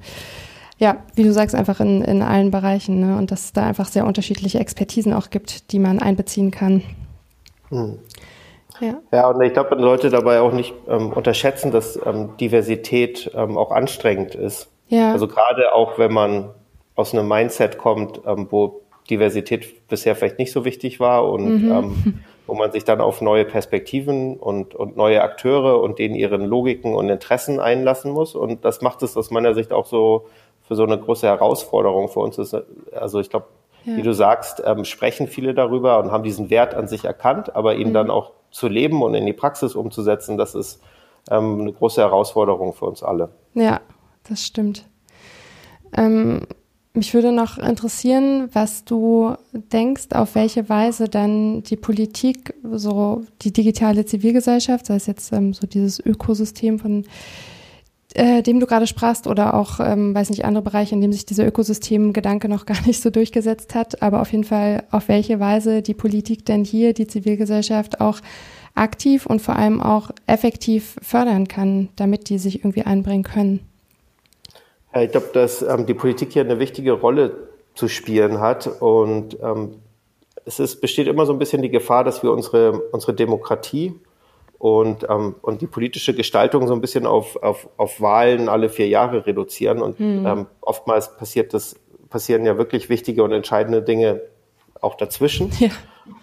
ja, wie du sagst, einfach in, in allen Bereichen. Ne? Und dass es da einfach sehr unterschiedliche Expertisen auch gibt, die man einbeziehen kann. Hm. Ja. ja, und ich glaube, man sollte dabei auch nicht ähm, unterschätzen, dass ähm, Diversität ähm, auch anstrengend ist. Ja. Also gerade auch, wenn man aus einem Mindset kommt, ähm, wo Diversität bisher vielleicht nicht so wichtig war und mhm. wo man sich dann auf neue Perspektiven und, und neue Akteure und denen ihren Logiken und Interessen einlassen muss. Und das macht es aus meiner Sicht auch so für so eine große Herausforderung für uns. Ist, also ich glaube, ja. wie du sagst, ähm, sprechen viele darüber und haben diesen Wert an sich erkannt, aber ihn mhm. dann auch zu leben und in die Praxis umzusetzen, das ist ähm, eine große Herausforderung für uns alle. Ja, das stimmt. Ähm, mich würde noch interessieren, was du denkst, auf welche Weise dann die Politik, so die digitale Zivilgesellschaft, sei es jetzt ähm, so dieses Ökosystem, von äh, dem du gerade sprachst, oder auch, ähm, weiß nicht, andere Bereiche, in dem sich dieser Ökosystemgedanke noch gar nicht so durchgesetzt hat, aber auf jeden Fall, auf welche Weise die Politik denn hier die Zivilgesellschaft auch aktiv und vor allem auch effektiv fördern kann, damit die sich irgendwie einbringen können. Ja, ich glaube, dass ähm, die Politik hier eine wichtige Rolle zu spielen hat und ähm, es ist, besteht immer so ein bisschen die Gefahr, dass wir unsere, unsere Demokratie und, ähm, und die politische Gestaltung so ein bisschen auf, auf, auf Wahlen alle vier Jahre reduzieren. Und mhm. ähm, oftmals passiert das, passieren ja wirklich wichtige und entscheidende Dinge auch dazwischen. Ja.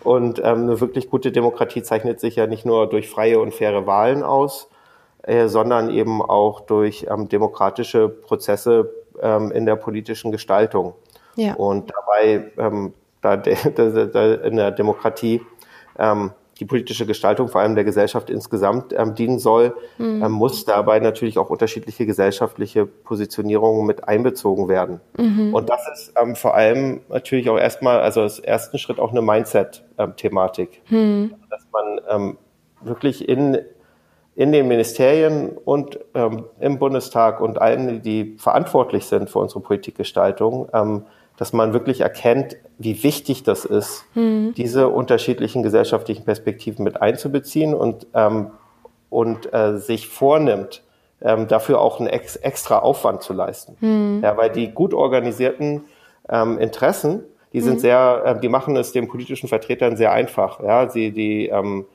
Und ähm, eine wirklich gute Demokratie zeichnet sich ja nicht nur durch freie und faire Wahlen aus, äh, sondern eben auch durch ähm, demokratische Prozesse ähm, in der politischen Gestaltung. Ja. Und dabei, ähm, da, de, da, da in der Demokratie ähm, die politische Gestaltung vor allem der Gesellschaft insgesamt ähm, dienen soll, mhm. ähm, muss dabei natürlich auch unterschiedliche gesellschaftliche Positionierungen mit einbezogen werden. Mhm. Und das ist vor allem natürlich auch erstmal, also als ersten Schritt auch eine Mindset-Thematik, mhm. dass man wirklich in in den Ministerien und ähm, im Bundestag und allen, die verantwortlich sind für unsere Politikgestaltung, ähm, dass man wirklich erkennt, wie wichtig das ist, mhm. diese unterschiedlichen gesellschaftlichen Perspektiven mit einzubeziehen und, ähm, und äh, sich vornimmt, ähm, dafür auch einen ex extra Aufwand zu leisten. Mhm. Ja, weil die gut organisierten ähm, Interessen, die sind mhm. sehr, äh, die machen es den politischen Vertretern sehr einfach. Ja, sie, die, ähm,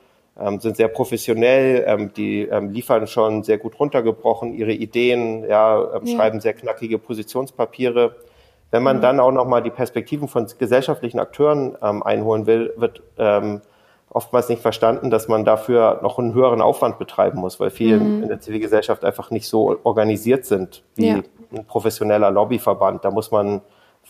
sind sehr professionell, ähm, die ähm, liefern schon sehr gut runtergebrochen ihre Ideen, ja, ähm, ja. schreiben sehr knackige Positionspapiere. Wenn man mhm. dann auch nochmal die Perspektiven von gesellschaftlichen Akteuren ähm, einholen will, wird ähm, oftmals nicht verstanden, dass man dafür noch einen höheren Aufwand betreiben muss, weil viele mhm. in der Zivilgesellschaft einfach nicht so organisiert sind wie, ja. ein professioneller Lobbyverband. Da muss man,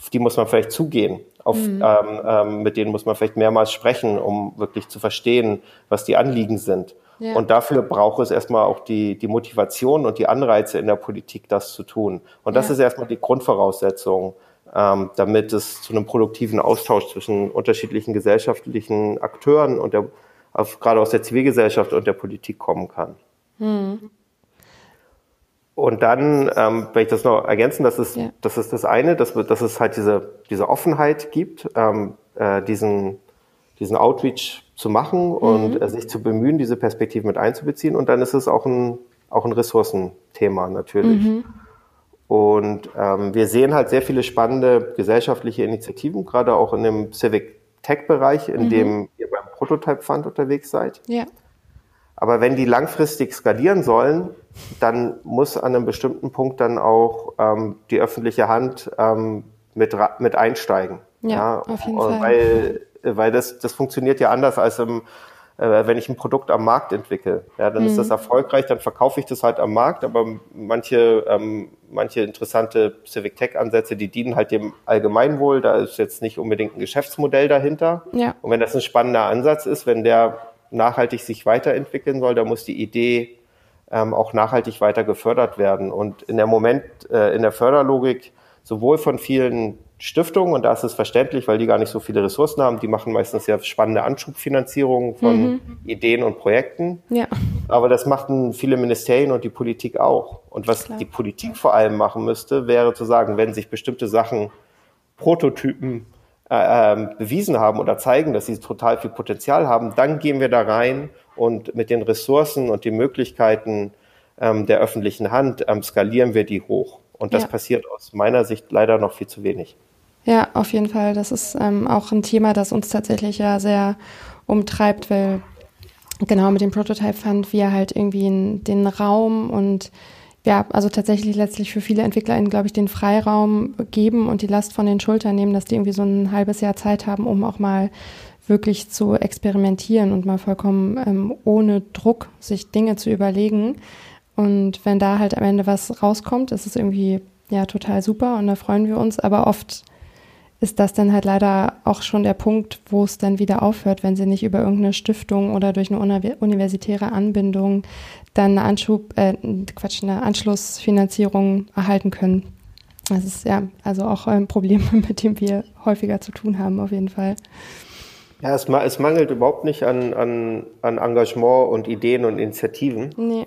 die muss man vielleicht zugehen. Auf, mhm. ähm, ähm, mit denen muss man vielleicht mehrmals sprechen, um wirklich zu verstehen, was die Anliegen sind. Ja. Und dafür braucht es erstmal auch die, die Motivation und die Anreize in der Politik, das zu tun. Und das ja. ist erstmal die Grundvoraussetzung, ähm, damit es zu einem produktiven Austausch zwischen unterschiedlichen gesellschaftlichen Akteuren und der, auf, gerade aus der Zivilgesellschaft und der Politik kommen kann. Mhm. Und dann, ähm, wenn ich das noch ergänzen, das ist, ja. das ist das eine, dass, dass es halt diese, diese Offenheit gibt, ähm, äh, diesen, diesen Outreach zu machen und mhm. äh, sich zu bemühen, diese Perspektive mit einzubeziehen. Und dann ist es auch ein, auch ein Ressourcenthema natürlich. Mhm. Und ähm, wir sehen halt sehr viele spannende gesellschaftliche Initiativen, gerade auch in dem Civic Tech-Bereich, in mhm. dem ihr beim Prototype Fund unterwegs seid. Ja. Aber wenn die langfristig skalieren sollen, dann muss an einem bestimmten Punkt dann auch ähm, die öffentliche Hand ähm, mit, mit einsteigen. Ja, ja, auf jeden Fall. Weil, weil das, das funktioniert ja anders als im, äh, wenn ich ein Produkt am Markt entwickle. Ja, dann mhm. ist das mhm. erfolgreich, dann verkaufe ich das halt am Markt, aber manche, ähm, manche interessante Civic Tech Ansätze, die dienen halt dem Allgemeinwohl, da ist jetzt nicht unbedingt ein Geschäftsmodell dahinter. Ja. Und wenn das ein spannender Ansatz ist, wenn der nachhaltig sich weiterentwickeln soll, dann muss die Idee ähm, auch nachhaltig weiter gefördert werden. Und in der Moment, äh, in der Förderlogik, sowohl von vielen Stiftungen, und da ist es verständlich, weil die gar nicht so viele Ressourcen haben, die machen meistens sehr spannende Anschubfinanzierungen von mhm. Ideen und Projekten. Ja. Aber das machten viele Ministerien und die Politik auch. Und was Klar. die Politik vor allem machen müsste, wäre zu sagen, wenn sich bestimmte Sachen, Prototypen äh, ähm, bewiesen haben oder zeigen, dass sie total viel Potenzial haben, dann gehen wir da rein und mit den Ressourcen und den Möglichkeiten ähm, der öffentlichen Hand ähm, skalieren wir die hoch. Und das ja. passiert aus meiner Sicht leider noch viel zu wenig. Ja, auf jeden Fall. Das ist ähm, auch ein Thema, das uns tatsächlich ja sehr umtreibt, weil genau mit dem Prototype Fund wir halt irgendwie in, den Raum und ja, also tatsächlich letztlich für viele EntwicklerInnen, glaube ich, den Freiraum geben und die Last von den Schultern nehmen, dass die irgendwie so ein halbes Jahr Zeit haben, um auch mal wirklich zu experimentieren und mal vollkommen ähm, ohne Druck sich Dinge zu überlegen. Und wenn da halt am Ende was rauskommt, ist es irgendwie ja total super und da freuen wir uns. Aber oft ist das dann halt leider auch schon der Punkt, wo es dann wieder aufhört, wenn sie nicht über irgendeine Stiftung oder durch eine universitäre Anbindung dann eine Anschub, äh, Quatsch, eine Anschlussfinanzierung erhalten können. Das ist ja also auch ein Problem, mit dem wir häufiger zu tun haben, auf jeden Fall. Ja, es, es mangelt überhaupt nicht an, an, an Engagement und Ideen und Initiativen. Nee.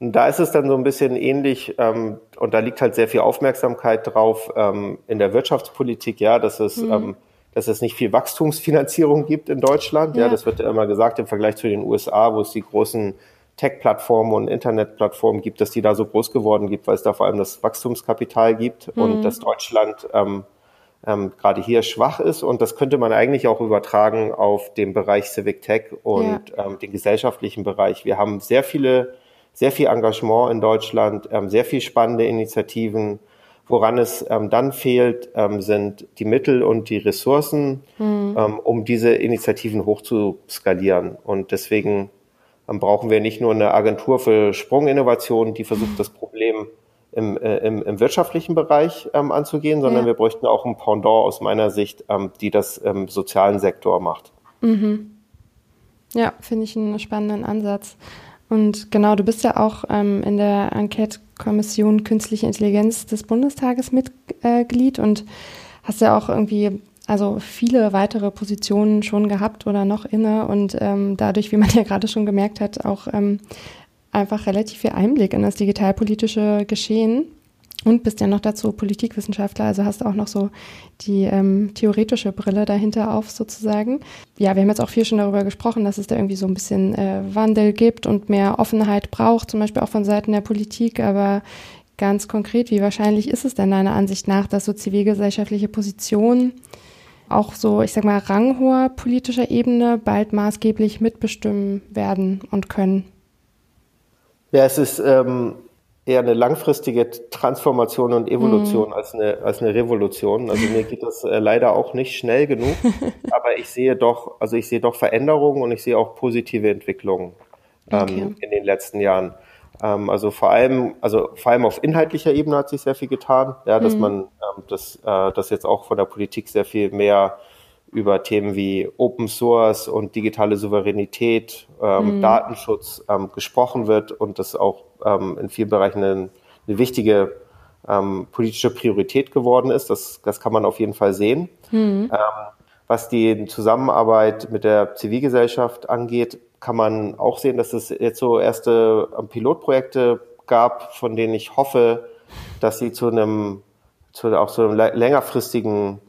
Und da ist es dann so ein bisschen ähnlich, ähm, und da liegt halt sehr viel Aufmerksamkeit drauf ähm, in der Wirtschaftspolitik, ja, dass es, mhm. ähm, dass es nicht viel Wachstumsfinanzierung gibt in Deutschland. Ja. ja, das wird ja immer gesagt im Vergleich zu den USA, wo es die großen Tech-Plattformen und Internetplattformen gibt, dass die da so groß geworden gibt, weil es da vor allem das Wachstumskapital gibt mhm. und dass Deutschland ähm, ähm, gerade hier schwach ist. Und das könnte man eigentlich auch übertragen auf den Bereich Civic Tech und ja. ähm, den gesellschaftlichen Bereich. Wir haben sehr viele, sehr viel Engagement in Deutschland, ähm, sehr viel spannende Initiativen. Woran es ähm, dann fehlt, ähm, sind die Mittel und die Ressourcen, mhm. ähm, um diese Initiativen hochzuskalieren. Und deswegen dann brauchen wir nicht nur eine Agentur für Sprunginnovation, die versucht, das Problem im, äh, im, im wirtschaftlichen Bereich ähm, anzugehen, sondern ja. wir bräuchten auch ein Pendant aus meiner Sicht, ähm, die das im sozialen Sektor macht. Mhm. Ja, finde ich einen spannenden Ansatz. Und genau, du bist ja auch ähm, in der Enquete-Kommission Künstliche Intelligenz des Bundestages Mitglied und hast ja auch irgendwie also viele weitere Positionen schon gehabt oder noch inne und ähm, dadurch, wie man ja gerade schon gemerkt hat, auch ähm, einfach relativ viel Einblick in das digitalpolitische Geschehen und bist ja noch dazu Politikwissenschaftler, also hast auch noch so die ähm, theoretische Brille dahinter auf sozusagen. Ja, wir haben jetzt auch viel schon darüber gesprochen, dass es da irgendwie so ein bisschen äh, Wandel gibt und mehr Offenheit braucht, zum Beispiel auch von Seiten der Politik, aber ganz konkret, wie wahrscheinlich ist es denn deiner Ansicht nach, dass so zivilgesellschaftliche Positionen auch so, ich sag mal, ranghoher politischer Ebene bald maßgeblich mitbestimmen werden und können? Ja, es ist ähm, eher eine langfristige Transformation und Evolution mm. als, eine, als eine Revolution. Also mir geht das äh, leider auch nicht schnell genug, aber ich sehe doch, also ich sehe doch Veränderungen und ich sehe auch positive Entwicklungen ähm, okay. in den letzten Jahren. Ähm, also vor allem, also vor allem auf inhaltlicher Ebene hat sich sehr viel getan, ja, dass mhm. man ähm, das, äh, das jetzt auch von der Politik sehr viel mehr über Themen wie Open Source und digitale Souveränität, ähm, mhm. Datenschutz ähm, gesprochen wird und das auch ähm, in vielen Bereichen eine, eine wichtige ähm, politische Priorität geworden ist. Das, das kann man auf jeden Fall sehen. Mhm. Ähm, was die Zusammenarbeit mit der Zivilgesellschaft angeht, kann man auch sehen, dass es jetzt so erste ähm, Pilotprojekte gab, von denen ich hoffe, dass sie zu einem, zu, auch zu einem längerfristigen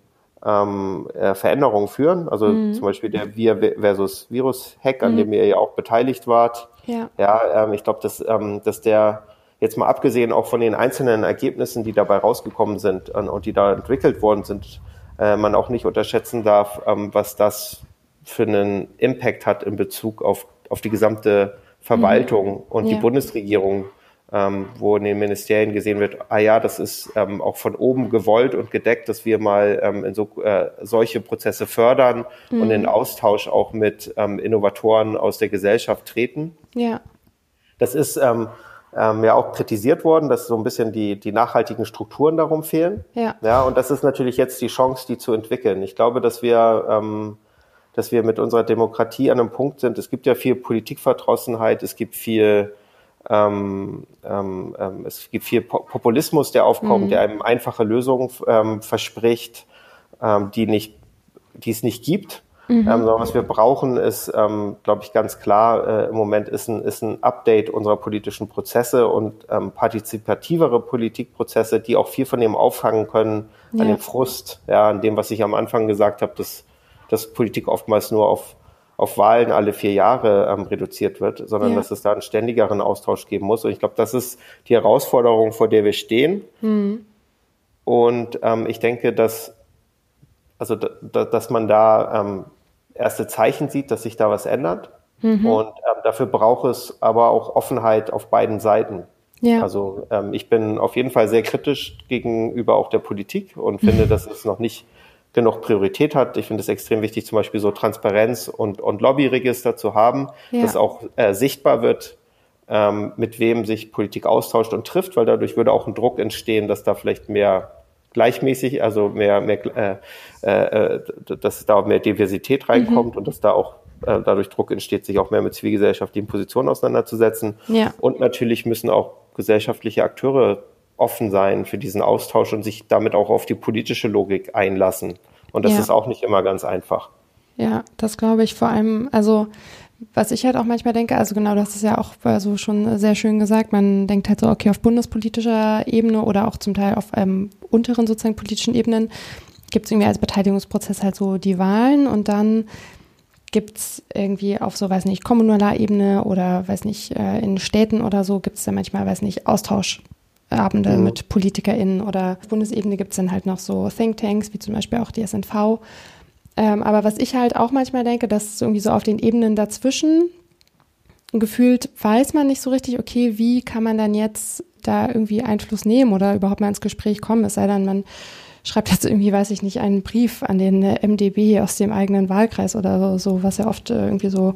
ähm, äh, Veränderungen führen. Also mhm. zum Beispiel der Wir versus Virus-Hack, an mhm. dem ihr ja auch beteiligt wart. Ja, ja ähm, ich glaube, dass, ähm, dass der jetzt mal abgesehen auch von den einzelnen Ergebnissen, die dabei rausgekommen sind äh, und die da entwickelt worden sind, äh, man auch nicht unterschätzen darf, ähm, was das für einen Impact hat in Bezug auf, auf die gesamte Verwaltung mhm. und ja. die Bundesregierung, ähm, wo in den Ministerien gesehen wird, ah ja, das ist ähm, auch von oben gewollt und gedeckt, dass wir mal ähm, in so, äh, solche Prozesse fördern mhm. und in Austausch auch mit ähm, Innovatoren aus der Gesellschaft treten. Ja. Das ist ähm, ähm, ja auch kritisiert worden, dass so ein bisschen die, die nachhaltigen Strukturen darum fehlen. Ja. ja. Und das ist natürlich jetzt die Chance, die zu entwickeln. Ich glaube, dass wir, ähm, dass wir mit unserer Demokratie an einem Punkt sind. Es gibt ja viel Politikverdrossenheit, es gibt viel, ähm, ähm, ähm es gibt viel Populismus, der aufkommt, mhm. der einem einfache Lösungen ähm, verspricht, ähm, die nicht, die es nicht gibt. Mhm. Ähm, was wir brauchen, ist, glaube ich, ganz klar äh, im Moment ist ein, ist ein Update unserer politischen Prozesse und partizipativere Politikprozesse, die auch viel von dem auffangen können, ja. an dem Frust, ja, an dem, was ich am Anfang gesagt habe, dass, dass Politik oftmals nur auf, auf Wahlen alle vier Jahre ähm, reduziert wird, sondern ja. dass es da einen ständigeren Austausch geben muss. Und ich glaube, das ist die Herausforderung, vor der wir stehen. Mhm. Und ähm, ich denke, dass also da, dass man da ähm, erste Zeichen sieht, dass sich da was ändert. Mhm. Und ähm, dafür braucht es aber auch Offenheit auf beiden Seiten. Ja. Also ähm, ich bin auf jeden Fall sehr kritisch gegenüber auch der Politik und finde, dass es noch nicht genug Priorität hat. Ich finde es extrem wichtig, zum Beispiel so Transparenz und, und Lobbyregister zu haben, ja. dass auch äh, sichtbar wird, ähm, mit wem sich Politik austauscht und trifft, weil dadurch würde auch ein Druck entstehen, dass da vielleicht mehr gleichmäßig, also mehr, mehr äh, äh, dass da mehr Diversität reinkommt mhm. und dass da auch äh, dadurch Druck entsteht, sich auch mehr mit zivilgesellschaftlichen Positionen auseinanderzusetzen. Ja. Und natürlich müssen auch gesellschaftliche Akteure offen sein für diesen Austausch und sich damit auch auf die politische Logik einlassen. Und das ja. ist auch nicht immer ganz einfach. Ja, das glaube ich vor allem, also was ich halt auch manchmal denke, also genau, das ist ja auch also schon sehr schön gesagt, man denkt halt so, okay, auf bundespolitischer Ebene oder auch zum Teil auf ähm, unteren sozusagen politischen Ebenen gibt es irgendwie als Beteiligungsprozess halt so die Wahlen und dann gibt es irgendwie auf so, weiß nicht, kommunaler Ebene oder weiß nicht, äh, in Städten oder so gibt es dann manchmal, weiß nicht, Austauschabende mhm. mit PolitikerInnen oder auf Bundesebene gibt es dann halt noch so Thinktanks, wie zum Beispiel auch die SNV, ähm, aber was ich halt auch manchmal denke, dass irgendwie so auf den Ebenen dazwischen gefühlt weiß man nicht so richtig, okay, wie kann man dann jetzt da irgendwie Einfluss nehmen oder überhaupt mal ins Gespräch kommen, es sei denn, man schreibt jetzt irgendwie, weiß ich nicht, einen Brief an den MDB aus dem eigenen Wahlkreis oder so, was ja oft äh, irgendwie so,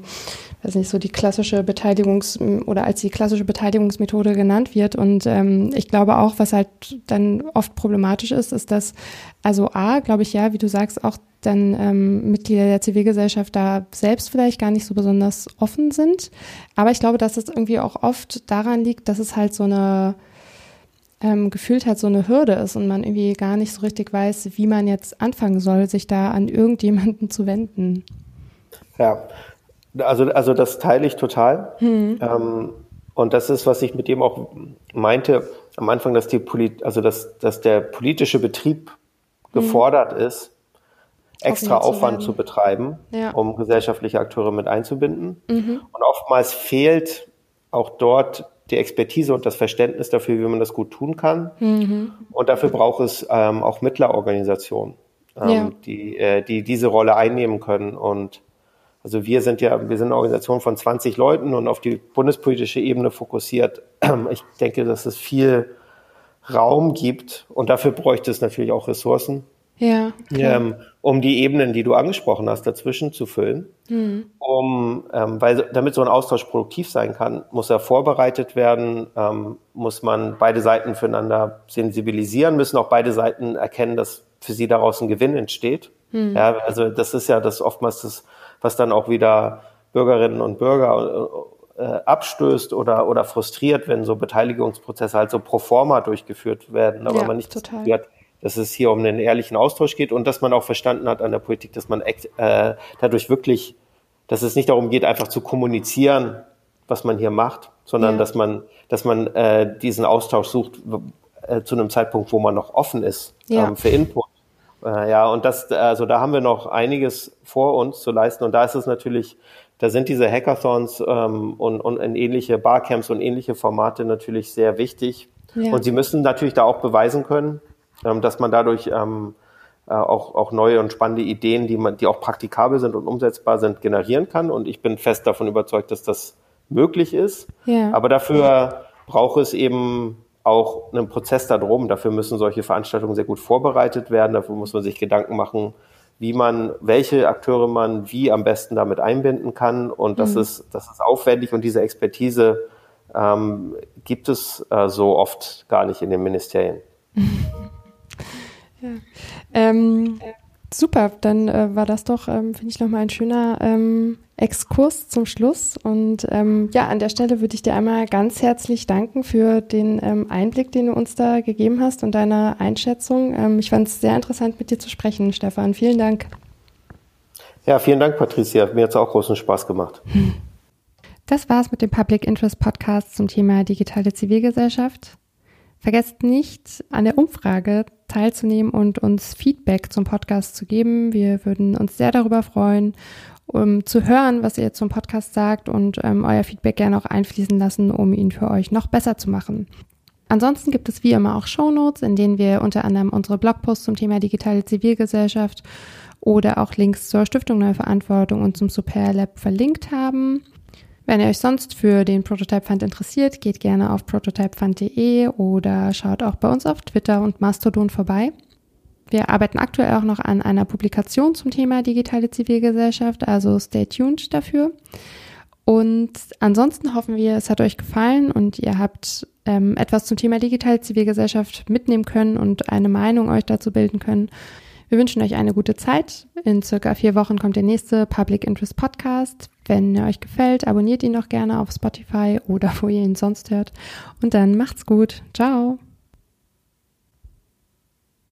weiß nicht, so die klassische Beteiligungs- oder als die klassische Beteiligungsmethode genannt wird. Und ähm, ich glaube auch, was halt dann oft problematisch ist, ist, dass, also A, glaube ich ja, wie du sagst, auch dann ähm, Mitglieder der Zivilgesellschaft da selbst vielleicht gar nicht so besonders offen sind. Aber ich glaube, dass es irgendwie auch oft daran liegt, dass es halt so eine ähm, gefühlt halt so eine Hürde ist und man irgendwie gar nicht so richtig weiß, wie man jetzt anfangen soll, sich da an irgendjemanden zu wenden. Ja, also, also das teile ich total. Hm. Ähm, und das ist, was ich mit dem auch meinte am Anfang, dass die Polit also dass, dass der politische Betrieb hm. gefordert hm. ist, extra Aufwand zu, zu betreiben, ja. um gesellschaftliche Akteure mit einzubinden. Mhm. Und oftmals fehlt auch dort die Expertise und das Verständnis dafür, wie man das gut tun kann. Mhm. Und dafür braucht es ähm, auch Mittlerorganisationen, ähm, ja. die, äh, die diese Rolle einnehmen können. Und also wir sind ja, wir sind eine Organisation von 20 Leuten und auf die bundespolitische Ebene fokussiert. Ich denke, dass es viel Raum gibt und dafür bräuchte es natürlich auch Ressourcen. Ja. Ähm, um die Ebenen, die du angesprochen hast, dazwischen zu füllen. Mhm. Um, ähm, weil damit so ein Austausch produktiv sein kann, muss er vorbereitet werden, ähm, muss man beide Seiten füreinander sensibilisieren, müssen auch beide Seiten erkennen, dass für sie daraus ein Gewinn entsteht. Mhm. Ja, also das ist ja das oftmals das, was dann auch wieder Bürgerinnen und Bürger äh, abstößt oder, oder frustriert, wenn so Beteiligungsprozesse halt so pro forma durchgeführt werden, aber ja, man nicht total. das dass es hier um einen ehrlichen Austausch geht und dass man auch verstanden hat an der Politik, dass man äh, dadurch wirklich, dass es nicht darum geht, einfach zu kommunizieren, was man hier macht, sondern ja. dass man, dass man äh, diesen Austausch sucht äh, zu einem Zeitpunkt, wo man noch offen ist ja. ähm, für Input. Äh, ja, und das, also da haben wir noch einiges vor uns zu leisten. Und da ist es natürlich, da sind diese Hackathons ähm, und, und ähnliche Barcamps und ähnliche Formate natürlich sehr wichtig. Ja. Und sie müssen natürlich da auch beweisen können, dass man dadurch ähm, äh, auch, auch neue und spannende Ideen, die man, die auch praktikabel sind und umsetzbar sind, generieren kann. Und ich bin fest davon überzeugt, dass das möglich ist. Ja. Aber dafür braucht es eben auch einen Prozess darum. Dafür müssen solche Veranstaltungen sehr gut vorbereitet werden. Dafür muss man sich Gedanken machen, wie man, welche Akteure man wie am besten damit einbinden kann. Und das mhm. ist, das ist aufwendig und diese Expertise ähm, gibt es äh, so oft gar nicht in den Ministerien. Ja. Ähm, super, dann äh, war das doch, ähm, finde ich, nochmal ein schöner ähm, Exkurs zum Schluss. Und ähm, ja, an der Stelle würde ich dir einmal ganz herzlich danken für den ähm, Einblick, den du uns da gegeben hast und deine Einschätzung. Ähm, ich fand es sehr interessant, mit dir zu sprechen, Stefan. Vielen Dank. Ja, vielen Dank, Patricia. Mir hat es auch großen Spaß gemacht. Das war's mit dem Public Interest Podcast zum Thema digitale Zivilgesellschaft. Vergesst nicht, an der Umfrage teilzunehmen und uns Feedback zum Podcast zu geben. Wir würden uns sehr darüber freuen, um zu hören, was ihr zum Podcast sagt und ähm, euer Feedback gerne auch einfließen lassen, um ihn für euch noch besser zu machen. Ansonsten gibt es wie immer auch Shownotes, in denen wir unter anderem unsere Blogposts zum Thema digitale Zivilgesellschaft oder auch Links zur Stiftung Neue Verantwortung und zum Super Lab verlinkt haben. Wenn ihr euch sonst für den Prototype Fund interessiert, geht gerne auf prototypefund.de oder schaut auch bei uns auf Twitter und Mastodon vorbei. Wir arbeiten aktuell auch noch an einer Publikation zum Thema digitale Zivilgesellschaft, also stay tuned dafür. Und ansonsten hoffen wir, es hat euch gefallen und ihr habt ähm, etwas zum Thema digitale Zivilgesellschaft mitnehmen können und eine Meinung euch dazu bilden können. Wir wünschen euch eine gute Zeit. In circa vier Wochen kommt der nächste Public Interest Podcast. Wenn er euch gefällt, abonniert ihn doch gerne auf Spotify oder wo ihr ihn sonst hört. Und dann macht's gut. Ciao.